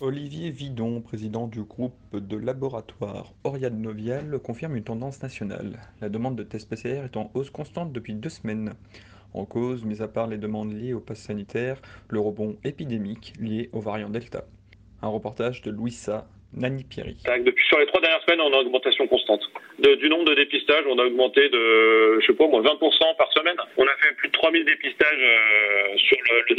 Olivier Vidon, président du groupe de laboratoire Oriane Novial, confirme une tendance nationale. La demande de tests PCR est en hausse constante depuis deux semaines. En cause, mis à part les demandes liées au pass sanitaire, le rebond épidémique lié au variant Delta. Un reportage de Louisa Nani Pierry. Depuis sur les trois dernières semaines, on a une augmentation constante. Du nombre de dépistages, on a augmenté de, je sais pas moi, 20% par semaine. On a fait plus de 3000 dépistages euh, sur le, le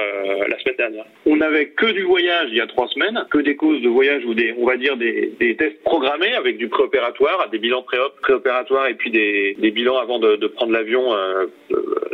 euh, la semaine dernière. On n'avait que du voyage il y a trois semaines, que des causes de voyage ou des, on va dire des, tests programmés avec du préopératoire, des bilans pré préopératoires et puis des, bilans avant de, de prendre l'avion euh,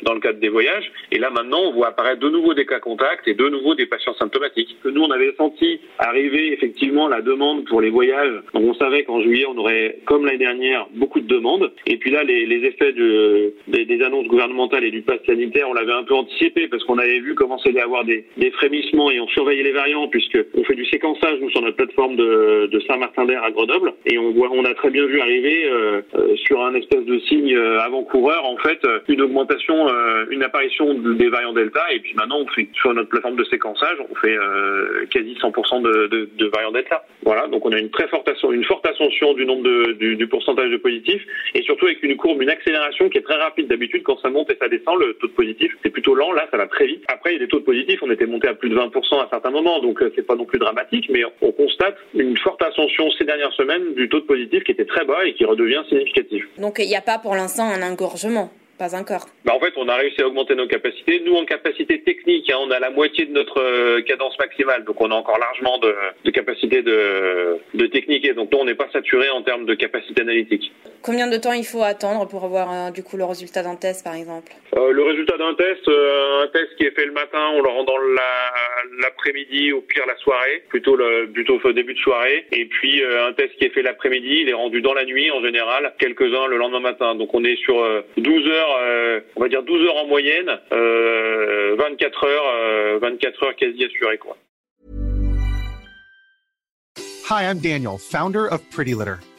dans le cadre des voyages. Et là maintenant, on voit apparaître de nouveau des cas contacts et de nouveau des patients symptomatiques. Que nous, on avait senti arriver effectivement la demande pour les voyages. Donc on savait qu'en juillet, on aurait, comme l'année dernière, beaucoup de demandes. Et puis là, les, les effets de, des, des, annonces gouvernementales et du pass sanitaire, on l'avait un peu anticipé parce qu'on avait vu commencer à avoir des, des, frémissements et on surveillait les variants puisque on fait du séquençage nous sur notre plateforme de, de Saint-Martin-d'Air à Grenoble et on voit, on a très bien vu arriver euh, euh, sur un espèce de signe euh, avant-coureur en fait une augmentation, euh, une apparition des variants Delta et puis maintenant sur notre plateforme de séquençage, on fait euh, quasi 100% de, de, variants Delta. Voilà, donc on a une très forte ascension, du nombre du, du, pourcentage de positifs et surtout avec une courbe, une accélération qui est très rapide. D'habitude, quand ça monte et ça descend, le taux de positif c'est plutôt lent. Là, ça va très vite. Après, il y a des taux de positifs, on était monté à plus de 20% à certains moments, donc euh, c'est pas non plus dramatique, mais on constate une forte ascension ces dernières semaines du taux de positif qui était très bas et qui redevient significatif. Donc il n'y a pas pour l'instant un engorgement pas encore. Bah en fait, on a réussi à augmenter nos capacités. Nous, en capacité technique, hein, on a la moitié de notre euh, cadence maximale, donc on a encore largement de, capacité de, de technique, et donc là, on n'est pas saturé en termes de capacité analytique. Combien de temps il faut attendre pour avoir euh, du coup le résultat d'un test, par exemple euh, Le résultat d'un test, euh, un test qui est fait le matin, on le rend dans l'après-midi, la, au pire la soirée, plutôt le plutôt au début de soirée, et puis euh, un test qui est fait l'après-midi, il est rendu dans la nuit en général, quelques-uns le lendemain matin. Donc on est sur 12 heures euh, on va dire 12 heures en moyenne, euh, 24 heures, 24 heures quasi assurées quoi. Hi, I'm Daniel, founder of Pretty Litter.